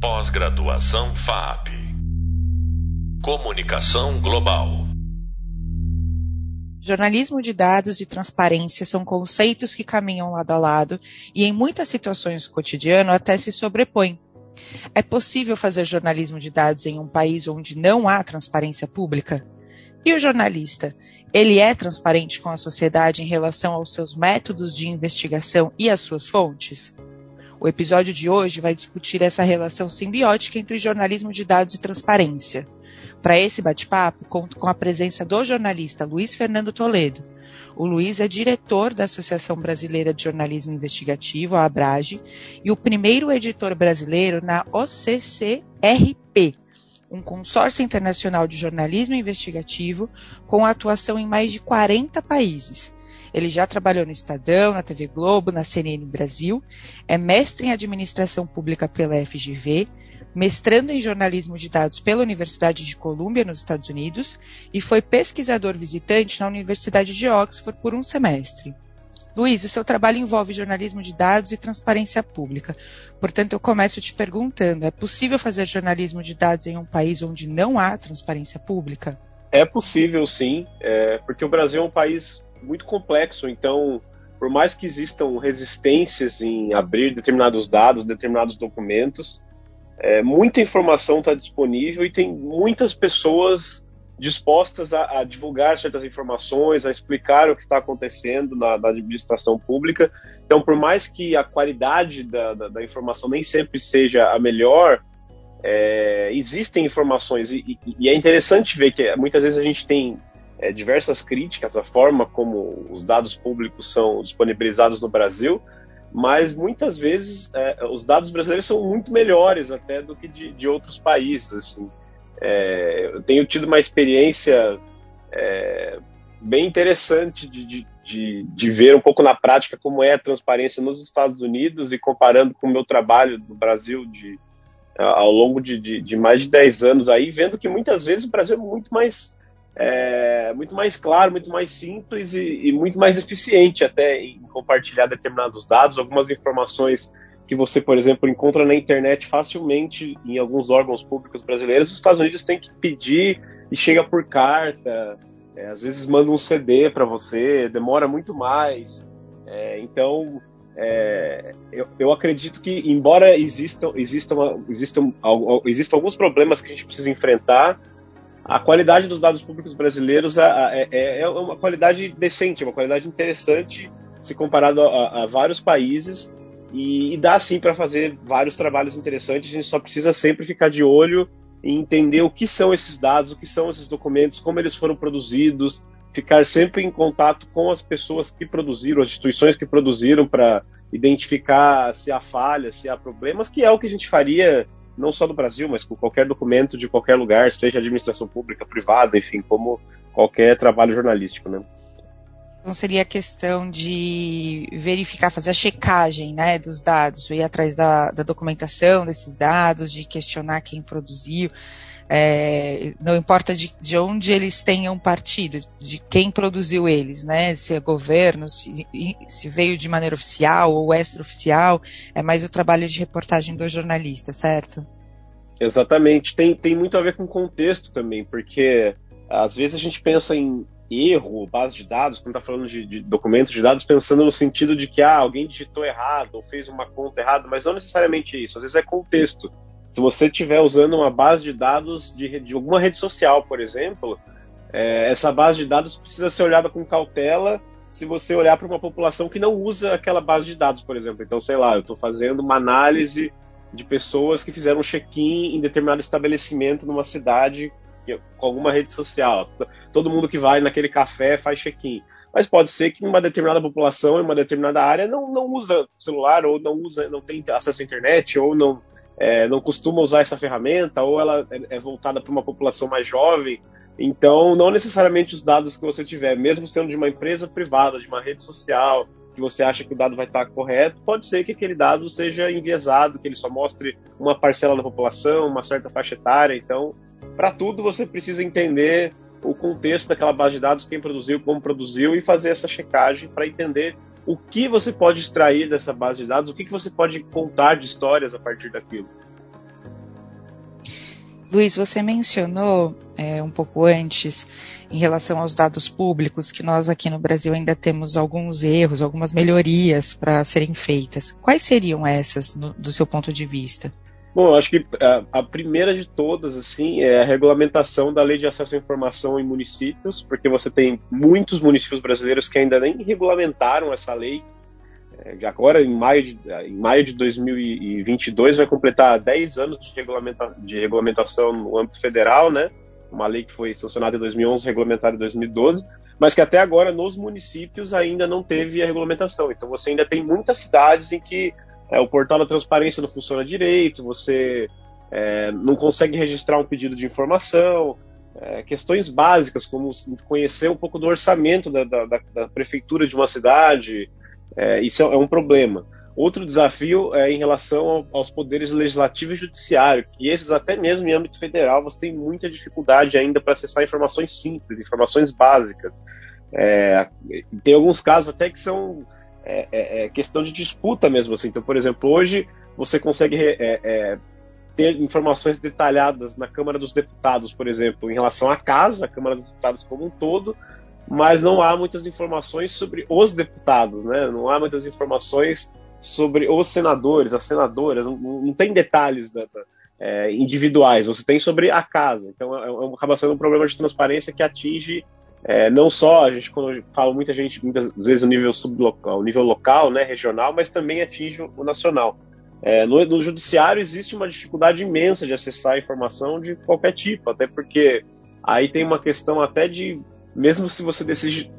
Pós-graduação FAP. Comunicação Global. Jornalismo de dados e transparência são conceitos que caminham lado a lado e, em muitas situações do cotidiano, até se sobrepõem. É possível fazer jornalismo de dados em um país onde não há transparência pública? E o jornalista? Ele é transparente com a sociedade em relação aos seus métodos de investigação e às suas fontes? O episódio de hoje vai discutir essa relação simbiótica entre jornalismo de dados e transparência. Para esse bate-papo, conto com a presença do jornalista Luiz Fernando Toledo. O Luiz é diretor da Associação Brasileira de Jornalismo Investigativo, a ABRAGE, e o primeiro editor brasileiro na OCCRP, um consórcio internacional de jornalismo investigativo com atuação em mais de 40 países. Ele já trabalhou no Estadão, na TV Globo, na CNN Brasil, é mestre em administração pública pela FGV, mestrando em jornalismo de dados pela Universidade de Colômbia, nos Estados Unidos, e foi pesquisador visitante na Universidade de Oxford por um semestre. Luiz, o seu trabalho envolve jornalismo de dados e transparência pública. Portanto, eu começo te perguntando: é possível fazer jornalismo de dados em um país onde não há transparência pública? É possível, sim, é, porque o Brasil é um país muito complexo, então, por mais que existam resistências em abrir determinados dados, determinados documentos, é, muita informação está disponível e tem muitas pessoas dispostas a, a, divulgar certas informações, a explicar o que está acontecendo na, na administração pública. Então, por mais que a qualidade da, da, da informação nem sempre seja a melhor, é, existem informações e, e, é interessante ver que muitas vezes a gente tem é, diversas críticas à forma como os dados públicos são disponibilizados no Brasil, mas muitas vezes é, os dados brasileiros são muito melhores até do que de, de outros países. Assim. É, eu tenho tido uma experiência é, bem interessante de, de, de, de, ver um pouco na prática como é a transparência nos Estados Unidos e comparando com o meu trabalho no Brasil de, ao longo de, de, de mais de 10 anos aí, vendo que muitas vezes o Brasil é muito mais é, muito mais claro, muito mais simples e, e, muito mais eficiente até em compartilhar determinados dados, algumas informações que você, por exemplo, encontra na internet facilmente em alguns órgãos públicos brasileiros, os Estados Unidos têm que pedir e chega por carta, é, às vezes manda um CD para você, demora muito mais. É, então, é, eu, eu, acredito que, embora existam, existam, existam, existam alguns problemas que a gente precisa enfrentar, a qualidade dos dados públicos brasileiros é, é, é uma qualidade decente, uma qualidade interessante se comparado a, a vários países e, e dá sim para fazer vários trabalhos interessantes. A gente só precisa sempre ficar de olho e entender o que são esses dados, o que são esses documentos, como eles foram produzidos, ficar sempre em contato com as pessoas que produziram, as instituições que produziram para identificar se há falhas, se há problemas, que é o que a gente faria não só no Brasil, mas com qualquer documento de qualquer lugar, seja administração pública, privada, enfim, como qualquer trabalho jornalístico, né? Então seria a questão de verificar, fazer a checagem né, dos dados, ir atrás da, da documentação desses dados, de questionar quem produziu. É, não importa de, de, onde eles tenham partido, de quem produziu eles, né? Se é governo, se, se veio de maneira oficial ou extraoficial, é mais o trabalho de reportagem do jornalista, certo? Exatamente. Tem, tem muito a ver com contexto também, porque às vezes a gente pensa em erro, base de dados, quando está falando de, de, documentos de dados, pensando no sentido de que ah, alguém digitou errado ou fez uma conta errada, mas não necessariamente isso. Às vezes é contexto. Se você estiver usando uma base de dados de, de alguma rede social, por exemplo, é, essa base de dados precisa ser olhada com cautela se você olhar para uma população que não usa aquela base de dados, por exemplo. Então, sei lá, eu estou fazendo uma análise de pessoas que fizeram check-in em determinado estabelecimento numa cidade com alguma rede social. Todo mundo que vai naquele café faz check-in. Mas pode ser que uma determinada população, em uma determinada área, não, não usa celular, ou não usa, não tem acesso à internet, ou não é, não costuma usar essa ferramenta, ou ela é, é voltada para uma população mais jovem. Então, não necessariamente os dados que você tiver, mesmo sendo de uma empresa privada, de uma rede social, que você acha que o dado vai estar correto, pode ser que aquele dado seja enviesado, que ele só mostre uma parcela da população, uma certa faixa etária. Então, para tudo você precisa entender o contexto daquela base de dados, quem produziu, como produziu e fazer essa checagem para entender o que você pode extrair dessa base de dados, o que, que você pode contar de histórias a partir daquilo. Luiz, você mencionou é, um pouco antes, em relação aos dados públicos, que nós aqui no Brasil ainda temos alguns erros, algumas melhorias para serem feitas. Quais seriam essas, do seu ponto de vista? Bom, acho que a, a, primeira de todas, assim, é a regulamentação da lei de acesso à informação em municípios, porque você tem muitos municípios brasileiros que ainda nem regulamentaram essa lei. É, agora, em maio, de, em maio de 2022, vai completar 10 anos de, regulamenta, de regulamentação no âmbito federal, né? Uma lei que foi sancionada em 2011, regulamentada em 2012, mas que até agora nos municípios ainda não teve a regulamentação. Então, você ainda tem muitas cidades em que é, o portal da transparência não funciona direito, você é, não consegue registrar um pedido de informação, é, questões básicas, como conhecer um pouco do orçamento da, da, da prefeitura de uma cidade, é, isso é, um problema. Outro desafio é em relação aos poderes legislativo e judiciário, que esses, até mesmo em âmbito federal, você tem muita dificuldade ainda para acessar informações simples, informações básicas. É, tem alguns casos até que são é, é, é, questão de disputa mesmo. Assim. Então, por exemplo, hoje você consegue é, é, ter informações detalhadas na Câmara dos Deputados, por exemplo, em relação à casa, a Câmara dos Deputados como um todo, mas não há muitas informações sobre os deputados, né? não há muitas informações sobre os senadores, as senadoras, não, não tem detalhes da, da, é, individuais, você tem sobre a casa. Então, é, acaba sendo um problema de transparência que atinge é, não só a gente quando fala muita gente muitas vezes o nível sublocal, o nível local, né, regional, mas também atinge o nacional. É, no, no, judiciário existe uma dificuldade imensa de acessar informação de qualquer tipo, até porque aí tem uma questão até de mesmo se você decidir,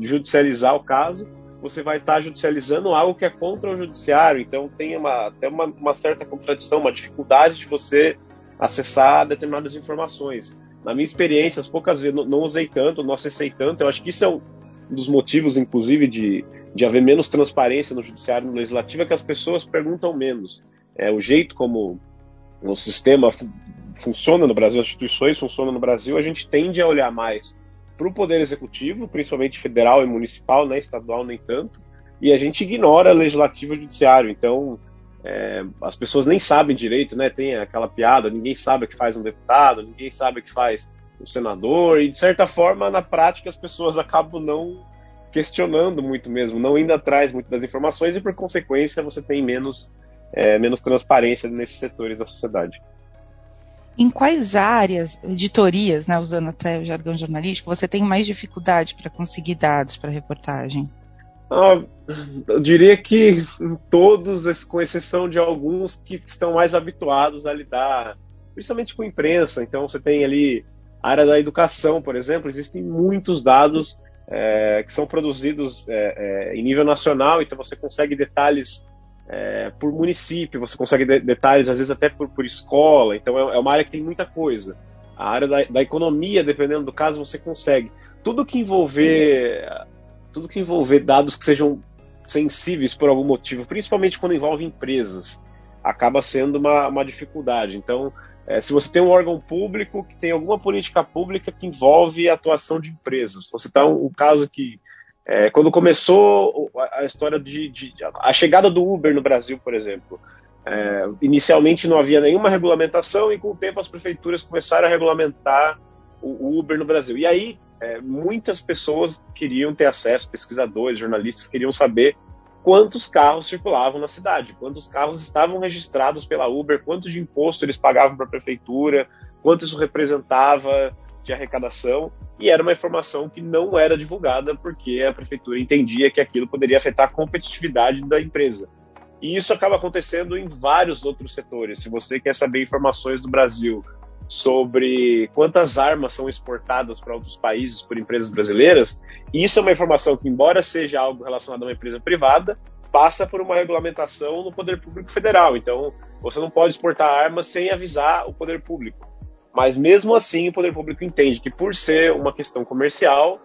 judicializar o caso, você vai estar judicializando algo que é contra o judiciário, então tem uma, até uma, uma certa contradição, uma dificuldade de você acessar determinadas informações na minha experiência, as poucas vezes, não, não usei tanto, não acessei tanto. Eu acho que isso é um dos motivos, inclusive, de, de haver menos transparência no judiciário e no legislativo, é que as pessoas perguntam menos. É, o jeito como o sistema funciona no Brasil, as instituições funcionam no Brasil, a gente tende a olhar mais para o poder executivo, principalmente federal e municipal, né, estadual nem tanto, e a gente ignora legislativo e judiciário. Então, é, as pessoas nem sabem direito, né? Tem aquela piada, ninguém sabe o que faz um deputado, ninguém sabe o que faz um senador, e de certa forma, na prática, as pessoas acabam não questionando muito mesmo, não indo atrás muito das informações, e por consequência você tem menos, é, menos transparência nesses setores da sociedade. Em quais áreas, editorias, né, usando até o jargão jornalístico, você tem mais dificuldade para conseguir dados para reportagem? Ah, eu diria que todos, com exceção de alguns que estão mais habituados a lidar, principalmente com imprensa. Então, você tem ali a área da educação, por exemplo, existem muitos dados é, que são produzidos é, é, em nível nacional, então você consegue detalhes é, por município, você consegue de detalhes, às vezes, até por, por escola. Então, é, é, uma área que tem muita coisa. A área da, da economia, dependendo do caso, você consegue. Tudo que envolver tudo que envolver dados que sejam sensíveis por algum motivo, principalmente quando envolve empresas, acaba sendo uma, uma dificuldade. Então, é, se você tem um órgão público que tem alguma política pública que envolve a atuação de empresas, você está um, um, caso que é, quando começou a, história de, de, a chegada do Uber no Brasil, por exemplo, é, inicialmente não havia nenhuma regulamentação e com o tempo as prefeituras começaram a regulamentar o, Uber no Brasil. E aí é, muitas pessoas queriam ter acesso, pesquisadores, jornalistas queriam saber quantos carros circulavam na cidade, quantos carros estavam registrados pela Uber, quanto de imposto eles pagavam para a prefeitura, quanto isso representava de arrecadação, e era uma informação que não era divulgada porque a prefeitura entendia que aquilo poderia afetar a competitividade da empresa. E isso acaba acontecendo em vários outros setores. Se você quer saber informações do Brasil sobre quantas armas são exportadas para outros países por empresas brasileiras. E isso é uma informação que, embora seja algo relacionado a uma empresa privada, passa por uma regulamentação no poder público federal. Então, você não pode exportar armas sem avisar o poder público. Mas mesmo assim, o poder público entende que, por ser uma questão comercial,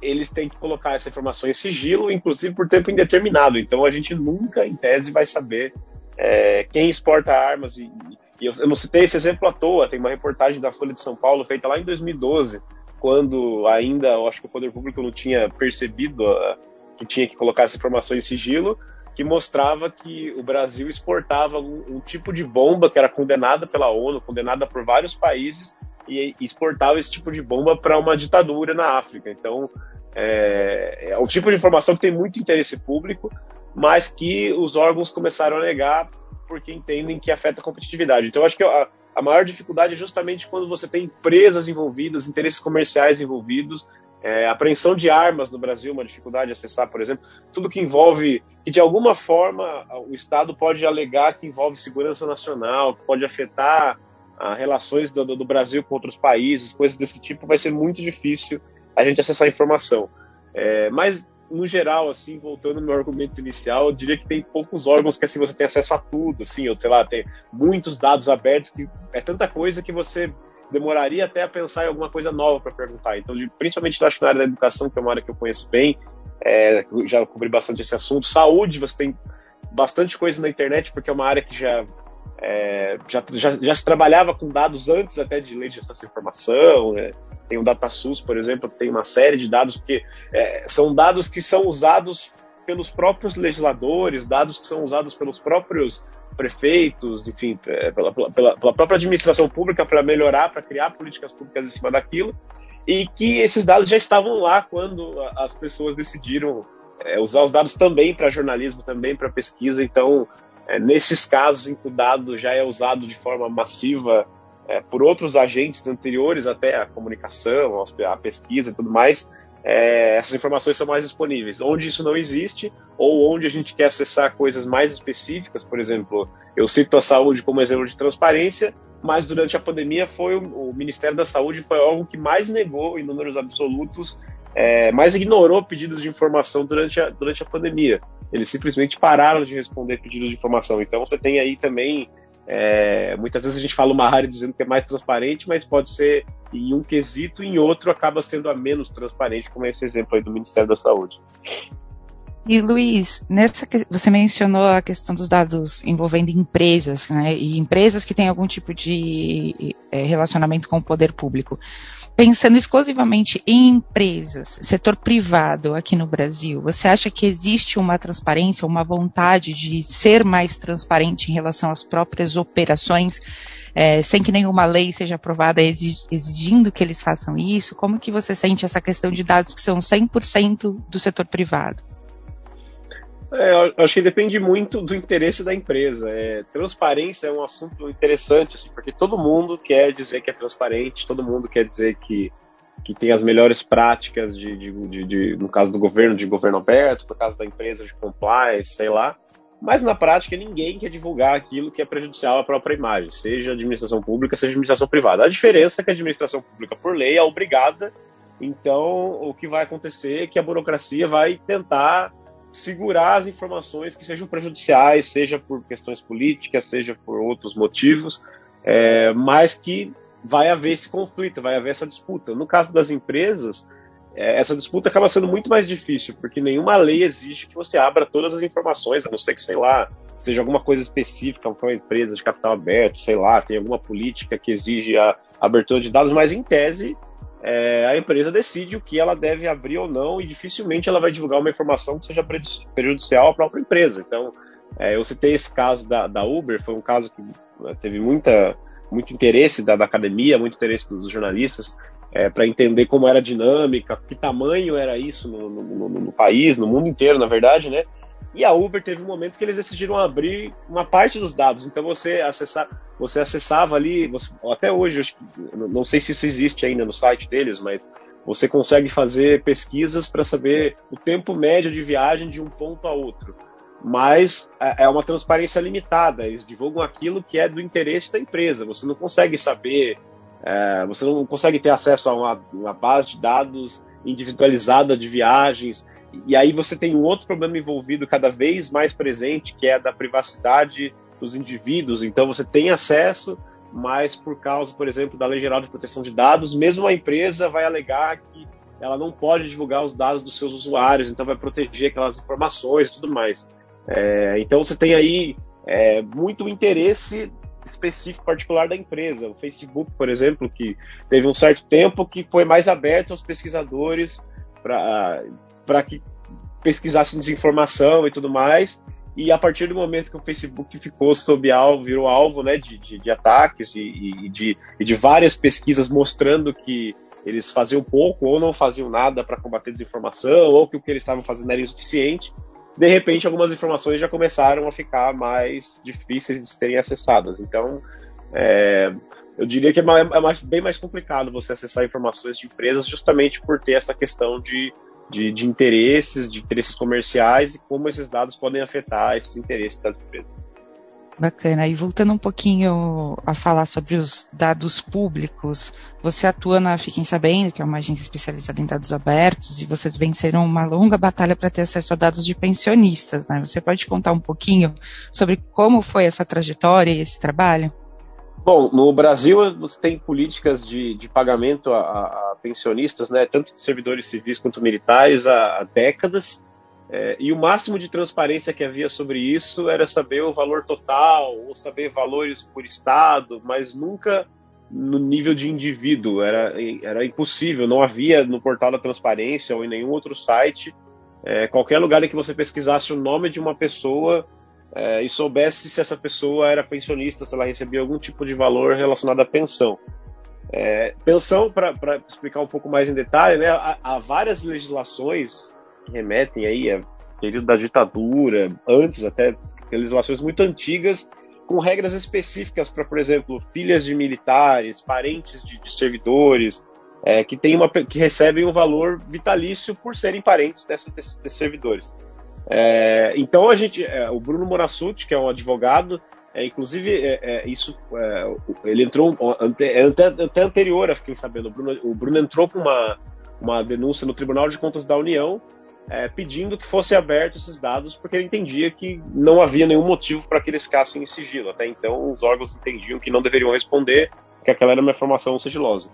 eles têm que colocar essa informação em sigilo, inclusive por tempo indeterminado. Então, a gente nunca, em tese, vai saber é, quem exporta armas e, e eu, eu não citei esse exemplo à toa, tem uma reportagem da Folha de São Paulo feita lá em 2012, quando ainda eu acho que o poder público não tinha percebido uh, que tinha que colocar essa informação em sigilo, que mostrava que o Brasil exportava um, um, tipo de bomba que era condenada pela ONU, condenada por vários países, e exportava esse tipo de bomba para uma ditadura na África. Então, é, é um tipo de informação que tem muito interesse público, mas que os órgãos começaram a negar porque entendem que afeta a competitividade. Então, acho que a, a maior dificuldade é justamente quando você tem empresas envolvidas, interesses comerciais envolvidos, é, apreensão de armas no Brasil, uma dificuldade de acessar, por exemplo, tudo que envolve, que de alguma forma o Estado pode alegar que envolve segurança nacional, que pode afetar as relações do, do, Brasil com outros países, coisas desse tipo, vai ser muito difícil a gente acessar a informação. É, mas, no geral, assim, voltando ao meu argumento inicial, eu diria que tem poucos órgãos que assim você tem acesso a tudo, assim, ou sei lá, tem muitos dados abertos, que é tanta coisa que você demoraria até a pensar em alguma coisa nova para perguntar. Então, principalmente acho que na área da educação, que é uma área que eu conheço bem, é, já cobri bastante esse assunto. Saúde, você tem bastante coisa na internet, porque é uma área que já, é, já, já, já, se trabalhava com dados antes até de lei de acesso à informação. Né? Tem o DataSUS, por exemplo, tem uma série de dados, porque é, são dados que são usados pelos próprios legisladores, dados que são usados pelos próprios prefeitos, enfim, é, pela, pela, pela própria administração pública para melhorar, para criar políticas públicas em cima daquilo, e que esses dados já estavam lá quando as pessoas decidiram é, usar os dados também para jornalismo, também para pesquisa. Então, é, nesses casos em que o dado já é usado de forma massiva é, por outros agentes anteriores até a comunicação, a pesquisa e tudo mais, é, essas informações são mais disponíveis. Onde isso não existe, ou onde a gente quer acessar coisas mais específicas, por exemplo, eu cito a saúde como exemplo de transparência, mas durante a pandemia foi o, o Ministério da Saúde foi algo que mais negou em números absolutos, é, mais ignorou pedidos de informação durante a, durante a pandemia. Eles simplesmente pararam de responder pedidos de informação. Então você tem aí também é, muitas vezes a gente fala uma área dizendo que é mais transparente, mas pode ser em um quesito em outro acaba sendo a menos transparente, como esse exemplo aí do Ministério da Saúde. E Luiz, nessa você mencionou a questão dos dados envolvendo empresas, né, e empresas que têm algum tipo de é, relacionamento com o poder público. Pensando exclusivamente em empresas, setor privado aqui no Brasil, você acha que existe uma transparência, uma vontade de ser mais transparente em relação às próprias operações, é, sem que nenhuma lei seja aprovada exigindo que eles façam isso? Como que você sente essa questão de dados que são 100% do setor privado? É, eu acho que depende muito do interesse da empresa. É, transparência é um assunto interessante, assim, porque todo mundo quer dizer que é transparente, todo mundo quer dizer que, que tem as melhores práticas de, de, de, de, no caso do governo, de governo aberto, no caso da empresa de compliance, sei lá. Mas na prática ninguém quer divulgar aquilo que é prejudicial à própria imagem, seja administração pública, seja administração privada. A diferença é que a administração pública, por lei, é obrigada. Então, o que vai acontecer é que a burocracia vai tentar segurar as informações que sejam prejudiciais, seja por questões políticas, seja por outros motivos, é, mas que vai haver esse conflito, vai haver essa disputa. No caso das empresas, é, essa disputa acaba sendo muito mais difícil, porque nenhuma lei exige que você abra todas as informações, a não ser que, sei lá, seja alguma coisa específica para uma empresa de capital aberto, sei lá, tem alguma política que exige a abertura de dados, mas em tese é, a empresa decide o que ela deve abrir ou não e dificilmente ela vai divulgar uma informação que seja prejudicial à própria empresa. Então, é, eu citei esse caso da, da, Uber, foi um caso que né, teve muita, muito interesse da, da academia, muito interesse dos jornalistas é, para entender como era a dinâmica, que tamanho era isso no, no, no, no país, no mundo inteiro, na verdade, né? E a Uber teve um momento que eles decidiram abrir uma parte dos dados. Então você acessar, você acessava ali, você, até hoje, não sei se isso existe ainda no site deles, mas você consegue fazer pesquisas para saber o tempo médio de viagem de um ponto a outro. Mas é, é uma transparência limitada. Eles divulgam aquilo que é do interesse da empresa. Você não consegue saber, é, você não consegue ter acesso a uma, uma base de dados individualizada de viagens e aí você tem um outro problema envolvido cada vez mais presente, que é da privacidade dos indivíduos. Então você tem acesso, mas por causa, por exemplo, da Lei Geral de Proteção de Dados, mesmo a empresa vai alegar que ela não pode divulgar os dados dos seus usuários, então vai proteger aquelas informações e tudo mais. É, então você tem aí é, muito interesse específico particular da empresa. O Facebook, por exemplo, que teve um certo tempo que foi mais aberto aos pesquisadores para que pesquisassem desinformação e tudo mais. e a partir do momento que o Facebook ficou sob alvo, virou alvo né, de, de, de ataques e, e, de, e de várias pesquisas mostrando que eles faziam pouco ou não faziam nada para combater desinformação, ou que o que eles estavam fazendo era insuficiente, de repente algumas informações já começaram a ficar mais difíceis de serem acessadas. Então, é, eu diria que é, é mais, bem mais complicado você acessar informações de empresas justamente por ter essa questão de, de, de interesses, de interesses comerciais e como esses dados podem afetar esses interesses das empresas. Bacana. E voltando um pouquinho a falar sobre os dados públicos, você atua na Fiquem Sabendo, que é uma agência especializada em dados abertos, e vocês venceram uma longa batalha para ter acesso a dados de pensionistas, né? Você pode contar um pouquinho sobre como foi essa trajetória e esse trabalho? Bom, no Brasil você tem políticas de, de pagamento a, a, pensionistas, né, tanto de servidores civis quanto militares, há, há décadas. É, e o máximo de transparência que havia sobre isso era saber o valor total, ou saber valores por estado, mas nunca no nível de indivíduo. Era, era impossível, não havia no portal da transparência ou em nenhum outro site. É, qualquer lugar em que você pesquisasse o nome de uma pessoa é, e soubesse se essa pessoa era pensionista, se ela recebia algum tipo de valor relacionado à pensão. É, pensão, para explicar um pouco mais em detalhe, né, há, há várias legislações que remetem aí a período da ditadura, antes até legislações muito antigas, com regras específicas para, por exemplo, filhas de militares, parentes de, de servidores, é, que, tem uma, que recebem um valor vitalício por serem parentes dessa, desses, desses servidores. É, então a gente, é, o Bruno Morassuti, que é um advogado, é, inclusive é, é, isso, é, ele entrou até, até, anterior, fiquei sabendo, o Bruno, o Bruno entrou com uma, uma denúncia no Tribunal de Contas da União é, pedindo que fosse aberto esses dados, porque ele entendia que não havia nenhum motivo para que eles ficassem em sigilo. Até então, os órgãos entendiam que não deveriam responder, que aquela era uma informação sigilosa.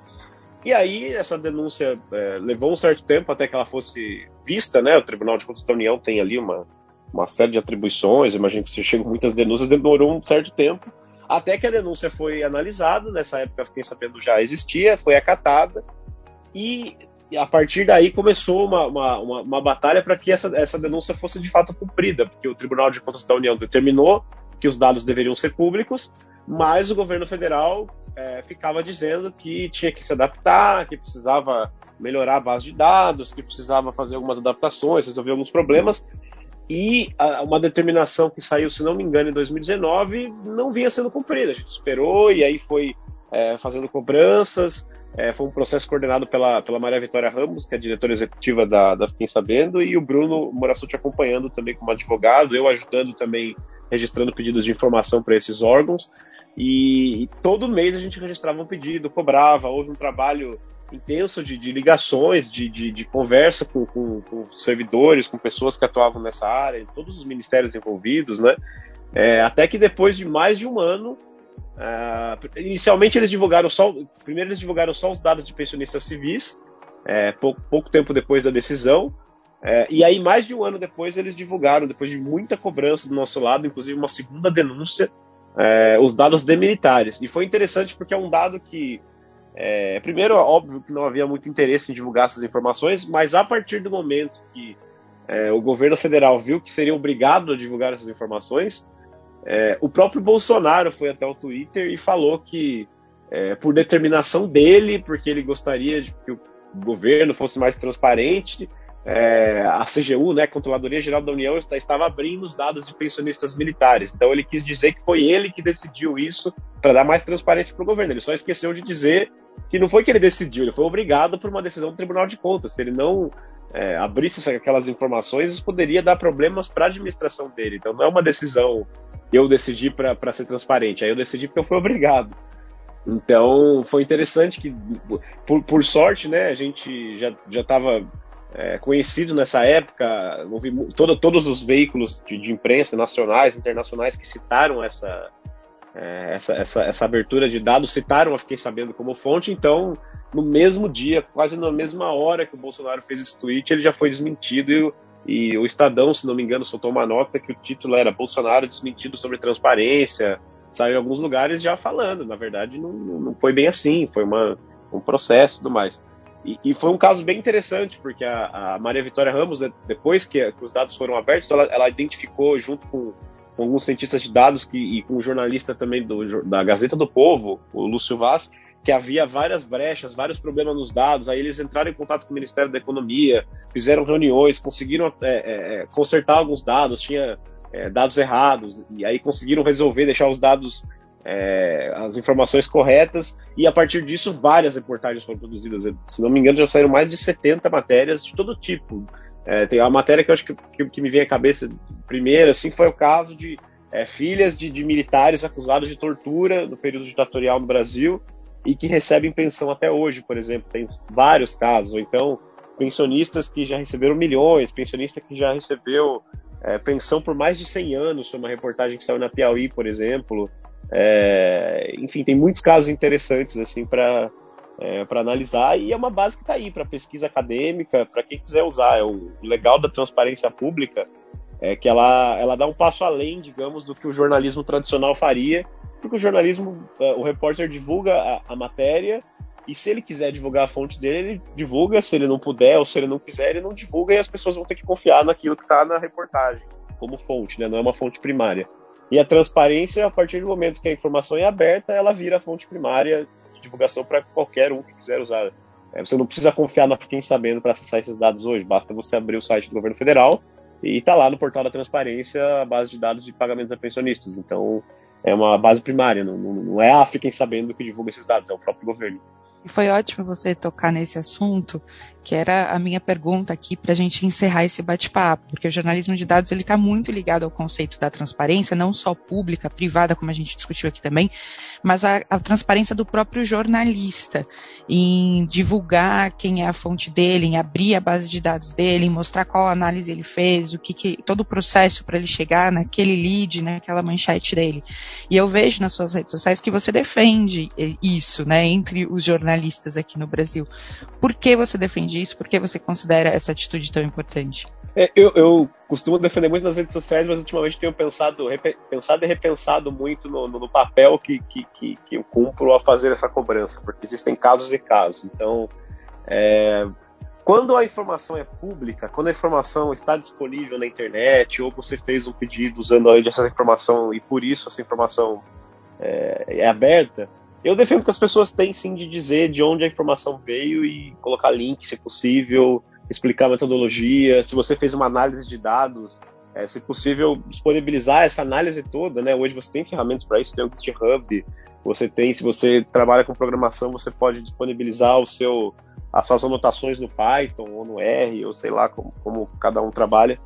E aí, essa denúncia é, levou um certo tempo até que ela fosse vista, né? O Tribunal de Contas da União tem ali uma, uma série de atribuições, imagino que se chegam muitas denúncias, demorou um certo tempo, até que a denúncia foi analisada, nessa época fiquei sabendo já existia, foi acatada, e a partir daí começou uma, uma, uma, uma batalha para que essa, essa denúncia fosse de fato cumprida, porque o Tribunal de Contas da União determinou que os dados deveriam ser públicos, mas o governo federal é, ficava dizendo que tinha que se adaptar, que precisava melhorar a base de dados, que precisava fazer algumas adaptações, resolver alguns problemas. E a, uma determinação que saiu, se não me engano, em 2019, não vinha sendo cumprida. A gente esperou e aí foi é, fazendo cobranças. É, foi um processo coordenado pela, pela Maria Vitória Ramos, que é diretora executiva da, da Fiquem Sabendo, e o Bruno Morassuti acompanhando também como advogado, eu ajudando também, registrando pedidos de informação para esses órgãos. E, e, todo mês a gente registrava um pedido, cobrava, houve um trabalho intenso de, de ligações, de, de, de conversa com, com, com, servidores, com pessoas que atuavam nessa área, todos os ministérios envolvidos, né? É, até que depois de mais de um ano, Uh, inicialmente eles divulgaram só, primeiro eles divulgaram só os dados de pensionistas civis, é, pouco, pouco, tempo depois da decisão, é, e aí mais de um ano depois eles divulgaram, depois de muita cobrança do nosso lado, inclusive uma segunda denúncia, é, os dados de militares. E foi interessante porque é um dado que, é, primeiro, óbvio que não havia muito interesse em divulgar essas informações, mas a partir do momento que é, o governo federal viu que seria obrigado a divulgar essas informações, é, o próprio Bolsonaro foi até o Twitter e falou que, é, por determinação dele, porque ele gostaria de que o governo fosse mais transparente, é, a CGU, né, Controladoria Geral da União, está, estava abrindo os dados de pensionistas militares. Então ele quis dizer que foi ele que decidiu isso para dar mais transparência para o governo. Ele só esqueceu de dizer que não foi que ele decidiu, ele foi obrigado por uma decisão do Tribunal de Contas. Se ele não é, abrisse aquelas informações, isso poderia dar problemas para a administração dele. Então não é uma decisão eu decidi para ser transparente. Aí eu decidi porque eu fui obrigado. Então foi interessante que, por, por sorte, né, a gente já estava é, conhecido nessa época, houve todo, todos os veículos de, de, imprensa nacionais, internacionais que citaram essa, é, essa, essa, essa, abertura de dados, citaram a Fiquei Sabendo como fonte, então no mesmo dia, quase na mesma hora que o Bolsonaro fez esse tweet, ele já foi desmentido e e o Estadão, se não me engano, soltou uma nota que o título era Bolsonaro desmentido sobre transparência. Saiu em alguns lugares já falando. Na verdade, não, não foi bem assim. Foi uma, um processo e tudo mais. E, e, foi um caso bem interessante, porque a, a Maria Vitória Ramos, né, depois que, que, os dados foram abertos, ela, ela identificou, junto com, com, alguns cientistas de dados que, e com um jornalista também do, da Gazeta do Povo, o Lúcio Vaz, que havia várias brechas, vários problemas nos dados. Aí eles entraram em contato com o Ministério da Economia, fizeram reuniões, conseguiram é, é, é consertar alguns dados, tinha é, dados errados, e aí conseguiram resolver, deixar os dados é, as informações corretas, e a partir disso várias reportagens foram produzidas. Se não me engano, já saíram mais de 70 matérias de todo tipo. É, tem a matéria que eu acho que, que, que, me vem à cabeça primeiro, assim, foi o caso de é, filhas de, de, militares acusados de tortura no período ditatorial no Brasil e que recebem pensão até hoje, por exemplo. Tem vários casos. Ou então, pensionistas que já receberam milhões, pensionista que já recebeu é, pensão por mais de 100 anos, foi uma reportagem que saiu na Piauí, por exemplo. É, enfim, tem muitos casos interessantes assim para é, para analisar e é uma base que está aí para pesquisa acadêmica, para quem quiser usar. É o legal da transparência pública é que ela, ela dá um passo além, digamos, do que o jornalismo tradicional faria, porque o jornalismo, é, o repórter divulga a, a matéria e se ele quiser divulgar a fonte dele, ele divulga, se ele não puder ou se ele não quiser, ele não divulga e as pessoas vão ter que confiar naquilo que está na reportagem como fonte, né? não é uma fonte primária. E a transparência, a partir do momento que a informação é aberta, ela vira fonte primária de divulgação para qualquer um que quiser usar. É, você não precisa confiar na quem sabendo para acessar esses dados hoje, basta você abrir o site do governo federal e está lá no portal da transparência a base de dados de pagamentos a pensionistas. Então, é uma base primária, não, não é a África sabendo que divulga esses dados, é o próprio governo. E foi ótimo você tocar nesse assunto, que era a minha pergunta aqui para a gente encerrar esse bate-papo, porque o jornalismo de dados ele está muito ligado ao conceito da transparência, não só pública, privada, como a gente discutiu aqui também, mas a, a transparência do próprio jornalista, em divulgar quem é a fonte dele, em abrir a base de dados dele, em mostrar qual análise ele fez, o que, que todo o processo para ele chegar naquele lead, naquela manchete dele. E eu vejo nas suas redes sociais que você defende isso, né, entre os jornalistas jornalistas aqui no Brasil. Por que você defende isso? Por que você considera essa atitude tão importante? É, eu, eu, costumo defender muito nas redes sociais, mas ultimamente tenho pensado, pensado e repensado muito no, no, no papel que, que, que, que, eu cumpro a fazer essa cobrança, porque existem casos e casos. Então, é, quando a informação é pública, quando a informação está disponível na internet, ou você fez um pedido usando essa informação e por isso essa informação é, é aberta, eu defendo que as pessoas têm sim de dizer de onde a informação veio e colocar link, se possível, explicar a metodologia. Se você fez uma análise de dados, é, se possível, disponibilizar essa análise toda. Né? Hoje você tem ferramentas para isso, tem o GitHub, você tem, se você trabalha com programação, você pode disponibilizar o seu, as suas anotações no Python ou no R, ou sei lá como, como cada um trabalha.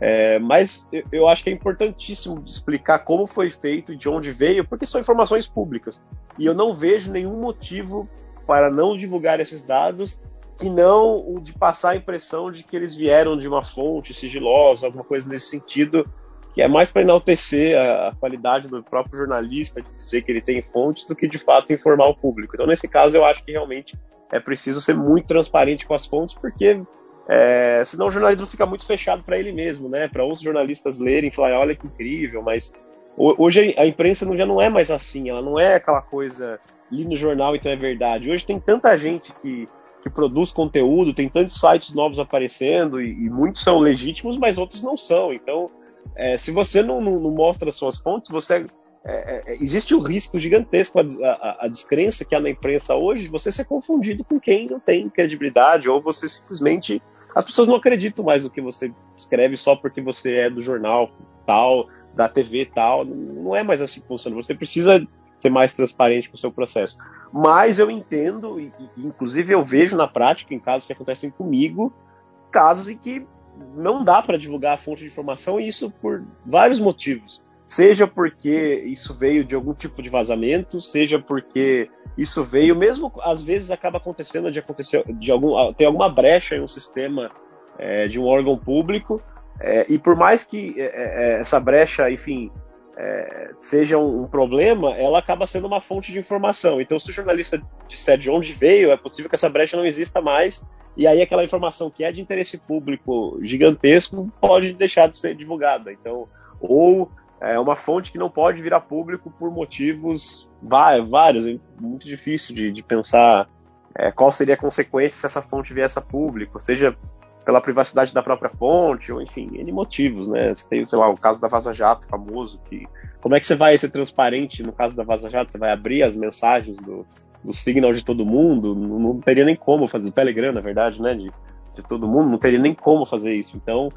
É, mas eu, acho que é importantíssimo explicar como foi feito e de onde veio, porque são informações públicas. E eu não vejo nenhum motivo para não divulgar esses dados que não o de passar a impressão de que eles vieram de uma fonte sigilosa, alguma coisa nesse sentido, que é mais para enaltecer a, a, qualidade do próprio jornalista, de dizer que ele tem fontes, do que de fato informar o público. Então, nesse caso, eu acho que realmente é preciso ser muito transparente com as fontes, porque é, senão o jornalismo fica muito fechado para ele mesmo, né? Para outros jornalistas lerem e falar, olha que incrível, mas Hoje a imprensa já não é mais assim, ela não é aquela coisa li no jornal então é verdade. Hoje tem tanta gente que, que produz conteúdo, tem tantos sites novos aparecendo e, e muitos são legítimos, mas outros não são. Então, é, se você não, não, não, mostra suas fontes, você é, é, existe o um risco gigantesco, a, a, a, descrença que há na imprensa hoje, você ser confundido com quem não tem credibilidade, ou você simplesmente. As pessoas não acreditam mais no que você escreve só porque você é do jornal tal, da TV tal. Não é mais assim que funciona. Você precisa ser mais transparente com o seu processo. Mas eu entendo, e, inclusive eu vejo na prática, em casos que acontecem comigo, casos em que não dá para divulgar a fonte de informação, e isso por vários motivos. Seja porque isso veio de algum tipo de vazamento, seja porque isso veio, mesmo às vezes acaba acontecendo de acontecer de algum, ter alguma brecha em um sistema é, de um órgão público, é, e por mais que é, é, é essa brecha, enfim, é, seja um, um, problema, ela acaba sendo uma fonte de informação. Então, se o jornalista disser de onde veio, é possível que essa brecha não exista mais, e aí aquela informação que é de interesse público gigantesco pode deixar de ser divulgada. Então, ou é uma fonte que não pode vir a público por motivos vários, é muito difícil de, de pensar é, qual seria a consequência se essa fonte viesse a público, seja pela privacidade da própria fonte, ou enfim, N motivos, né? Você tem, sei lá, o caso da Vaza Jato famoso, que como é que você vai ser transparente no caso da Vaza Jato? Você vai abrir as mensagens do, do Signal de todo mundo? Não, não teria nem como fazer, do Telegram, na verdade, né? De, de todo mundo, não teria nem como fazer isso. Então,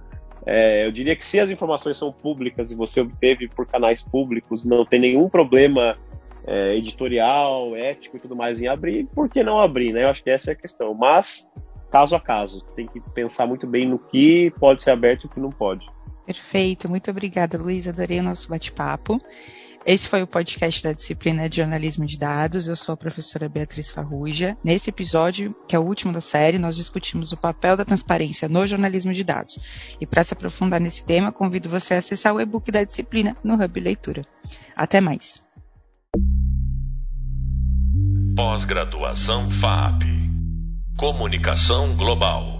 é, eu diria que se as informações são públicas e você obteve por canais públicos, não tem nenhum problema é, editorial, ético e tudo mais em abrir, por que não abrir, né? Eu acho que essa é a questão. Mas, caso a caso, tem que pensar muito bem no que pode ser aberto e o que não pode. Perfeito, muito obrigada, Luiz. Adorei o nosso bate-papo. Esse foi o podcast da disciplina de jornalismo de dados. Eu sou a professora Beatriz Farruja. Nesse episódio, que é o último da série, nós discutimos o papel da transparência no jornalismo de dados. E para se aprofundar nesse tema, convido você a acessar o e-book da disciplina no Hub Leitura. Até mais. Pós-graduação FAP. Comunicação Global.